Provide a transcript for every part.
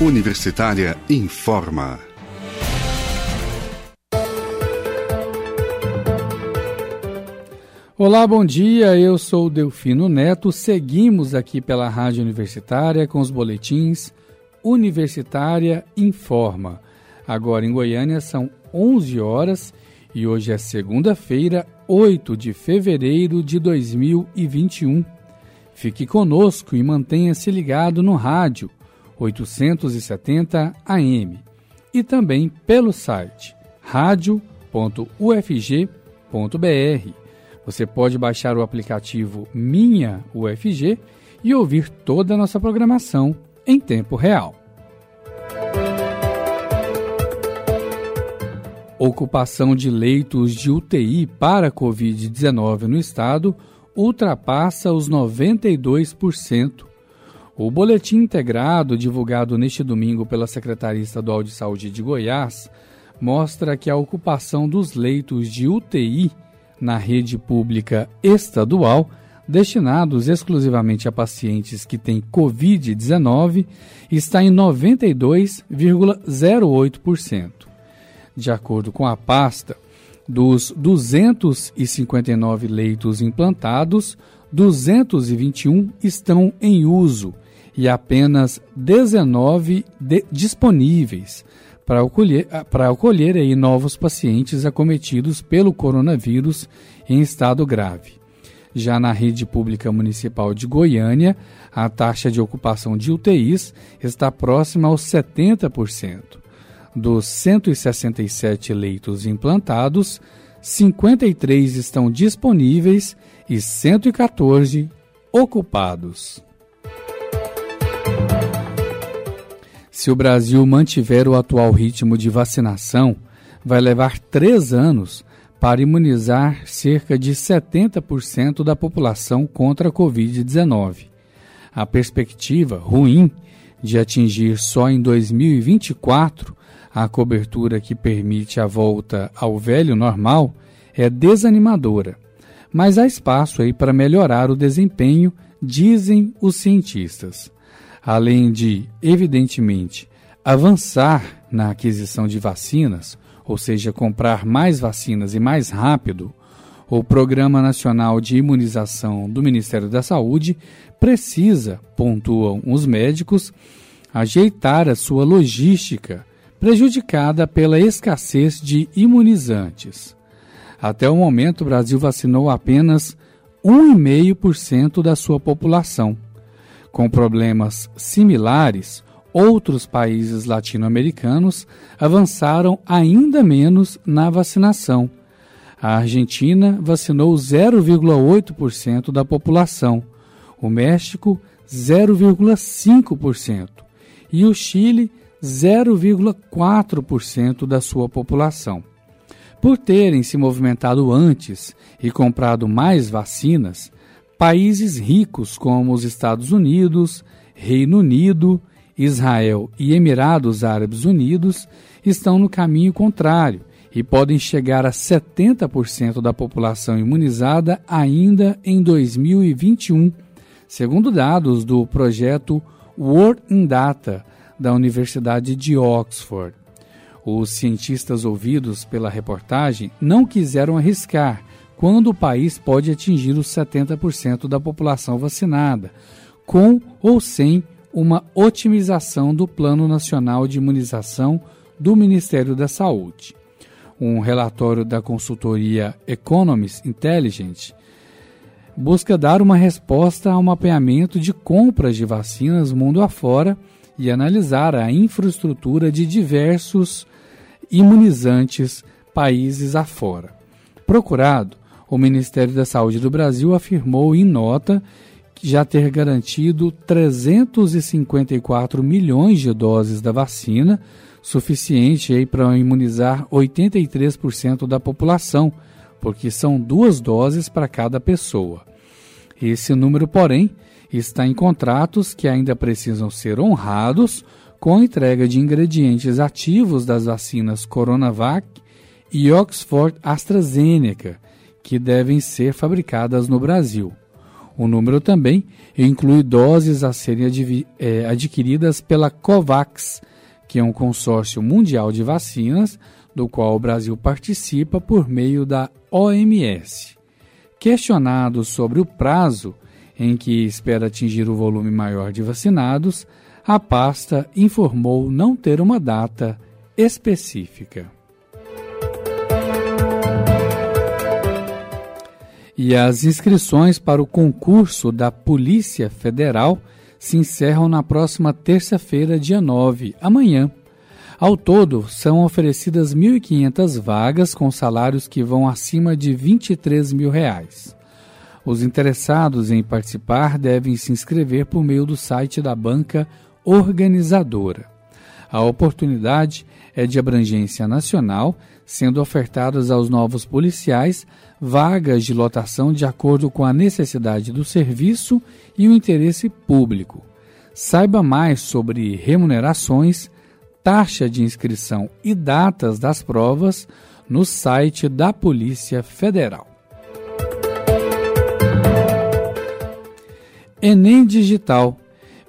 Universitária informa. Olá, bom dia. Eu sou Delfino Neto. Seguimos aqui pela Rádio Universitária com os boletins Universitária Informa. Agora em Goiânia são 11 horas e hoje é segunda-feira, 8 de fevereiro de 2021. Fique conosco e mantenha-se ligado no rádio 870 AM e também pelo site radio.ufg.br. Você pode baixar o aplicativo Minha UFG e ouvir toda a nossa programação em tempo real. Ocupação de leitos de UTI para Covid-19 no estado ultrapassa os 92%. O boletim integrado divulgado neste domingo pela Secretaria Estadual de Saúde de Goiás mostra que a ocupação dos leitos de UTI na rede pública estadual, destinados exclusivamente a pacientes que têm Covid-19, está em 92,08%. De acordo com a pasta, dos 259 leitos implantados, 221 estão em uso e apenas 19 de, disponíveis para acolher, para acolher aí novos pacientes acometidos pelo coronavírus em estado grave. Já na rede pública municipal de Goiânia, a taxa de ocupação de UTIs está próxima aos 70%. Dos 167 leitos implantados, 53 estão disponíveis e 114 ocupados. Se o Brasil mantiver o atual ritmo de vacinação, vai levar três anos para imunizar cerca de 70% da população contra a Covid-19. A perspectiva ruim de atingir só em 2024 a cobertura que permite a volta ao velho normal é desanimadora, mas há espaço aí para melhorar o desempenho, dizem os cientistas além de, evidentemente, avançar na aquisição de vacinas, ou seja, comprar mais vacinas e mais rápido, o Programa Nacional de Imunização do Ministério da Saúde precisa, pontuam os médicos, ajeitar a sua logística, prejudicada pela escassez de imunizantes. Até o momento, o Brasil vacinou apenas 1,5% da sua população com problemas similares, outros países latino-americanos avançaram ainda menos na vacinação. A Argentina vacinou 0,8% da população, o México 0,5% e o Chile 0,4% da sua população. Por terem se movimentado antes e comprado mais vacinas, Países ricos como os Estados Unidos, Reino Unido, Israel e Emirados Árabes Unidos estão no caminho contrário e podem chegar a 70% da população imunizada ainda em 2021, segundo dados do projeto World in Data da Universidade de Oxford. Os cientistas ouvidos pela reportagem não quiseram arriscar quando o país pode atingir os 70% da população vacinada, com ou sem uma otimização do Plano Nacional de Imunização do Ministério da Saúde. Um relatório da consultoria Economist Intelligence busca dar uma resposta ao mapeamento de compras de vacinas mundo afora e analisar a infraestrutura de diversos imunizantes países afora. Procurado, o Ministério da Saúde do Brasil afirmou em nota já ter garantido 354 milhões de doses da vacina, suficiente para imunizar 83% da população, porque são duas doses para cada pessoa. Esse número, porém, está em contratos que ainda precisam ser honrados com a entrega de ingredientes ativos das vacinas Coronavac e Oxford AstraZeneca, que devem ser fabricadas no Brasil. O número também inclui doses a serem é, adquiridas pela COVAX, que é um consórcio mundial de vacinas, do qual o Brasil participa por meio da OMS. Questionado sobre o prazo em que espera atingir o volume maior de vacinados, a pasta informou não ter uma data específica. E as inscrições para o concurso da Polícia Federal se encerram na próxima terça-feira, dia 9, amanhã. Ao todo, são oferecidas 1.500 vagas com salários que vão acima de 23 mil reais. Os interessados em participar devem se inscrever por meio do site da banca organizadora. A oportunidade é de abrangência nacional, sendo ofertadas aos novos policiais vagas de lotação de acordo com a necessidade do serviço e o interesse público. Saiba mais sobre remunerações, taxa de inscrição e datas das provas no site da Polícia Federal. Enem Digital.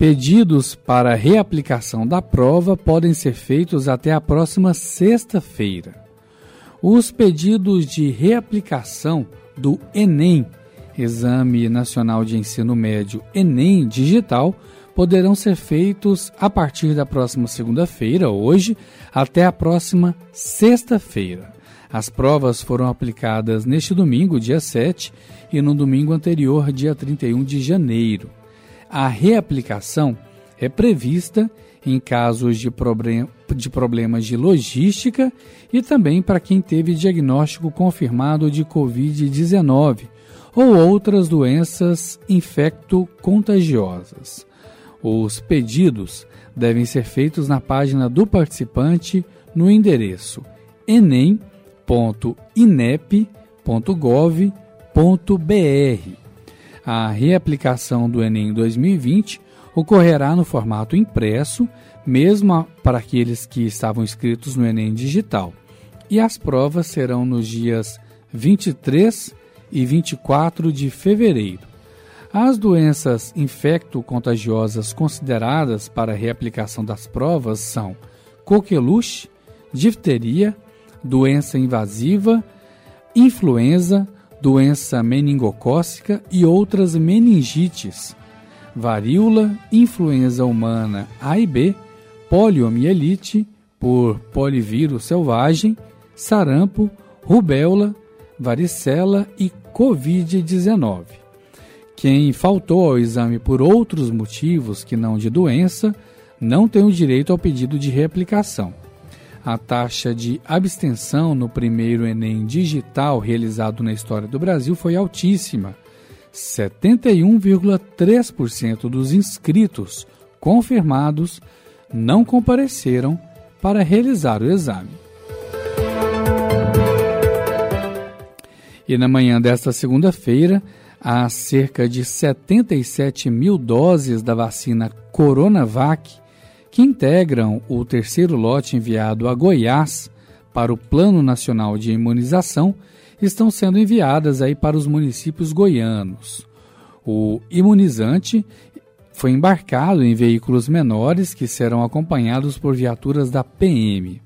Pedidos para reaplicação da prova podem ser feitos até a próxima sexta-feira. Os pedidos de reaplicação do Enem, Exame Nacional de Ensino Médio Enem Digital, poderão ser feitos a partir da próxima segunda-feira, hoje, até a próxima sexta-feira. As provas foram aplicadas neste domingo, dia 7, e no domingo anterior, dia 31 de janeiro. A reaplicação é prevista em casos de, problem de problemas de logística e também para quem teve diagnóstico confirmado de Covid-19 ou outras doenças infecto-contagiosas. Os pedidos devem ser feitos na página do participante no endereço enem.inep.gov.br. A reaplicação do Enem 2020 ocorrerá no formato impresso, mesmo para aqueles que estavam inscritos no Enem digital. E as provas serão nos dias 23 e 24 de fevereiro. As doenças infecto-contagiosas consideradas para a reaplicação das provas são coqueluche, difteria, doença invasiva, influenza, doença meningocócica e outras meningites, varíola, influenza humana A e B, poliomielite por polivírus selvagem, sarampo, rubéola, varicela e Covid-19. Quem faltou ao exame por outros motivos que não de doença não tem o direito ao pedido de reaplicação a taxa de abstenção no primeiro Enem digital realizado na história do Brasil foi altíssima. 71,3% dos inscritos confirmados não compareceram para realizar o exame. E na manhã desta segunda-feira, há cerca de 77 mil doses da vacina Coronavac que integram o terceiro lote enviado a Goiás para o Plano Nacional de Imunização, estão sendo enviadas aí para os municípios goianos. O imunizante foi embarcado em veículos menores que serão acompanhados por viaturas da PM.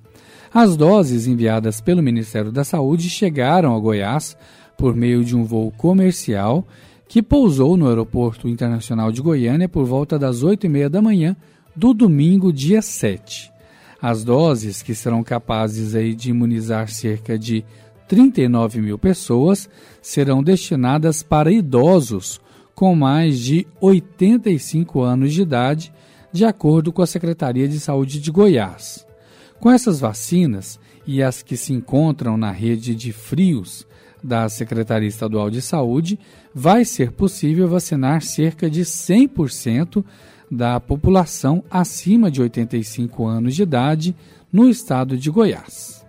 As doses enviadas pelo Ministério da Saúde chegaram a Goiás por meio de um voo comercial que pousou no Aeroporto Internacional de Goiânia por volta das 8 e meia da manhã do domingo, dia 7. As doses, que serão capazes aí de imunizar cerca de 39 mil pessoas, serão destinadas para idosos com mais de 85 anos de idade, de acordo com a Secretaria de Saúde de Goiás. Com essas vacinas e as que se encontram na rede de frios da Secretaria Estadual de Saúde, vai ser possível vacinar cerca de 100% da população acima de 85 anos de idade no estado de Goiás.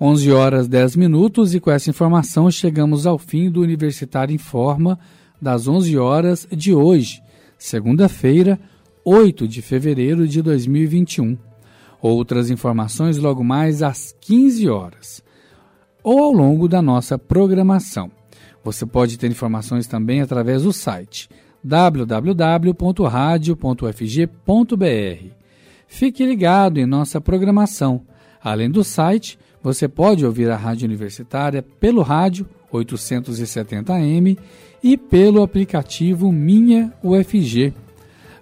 11 horas 10 minutos e com essa informação chegamos ao fim do Universitário Informa das 11 horas de hoje, segunda-feira, 8 de fevereiro de 2021. Outras informações logo mais às 15 horas. ou ao longo da nossa programação. Você pode ter informações também através do site www.radio.fg.br. Fique ligado em nossa programação. Além do site, você pode ouvir a Rádio Universitária pelo rádio 870M e pelo aplicativo Minha UFG.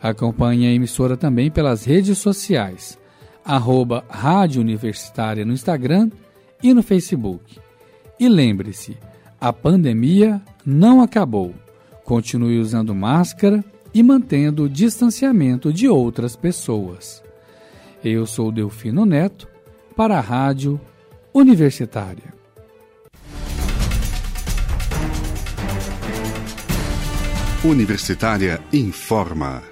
Acompanhe a emissora também pelas redes sociais, arroba Rádio Universitária no Instagram e no Facebook. E lembre-se, a pandemia não acabou. Continue usando máscara e mantendo o distanciamento de outras pessoas. Eu sou Delfino Neto para a Rádio Universitária. Universitária informa.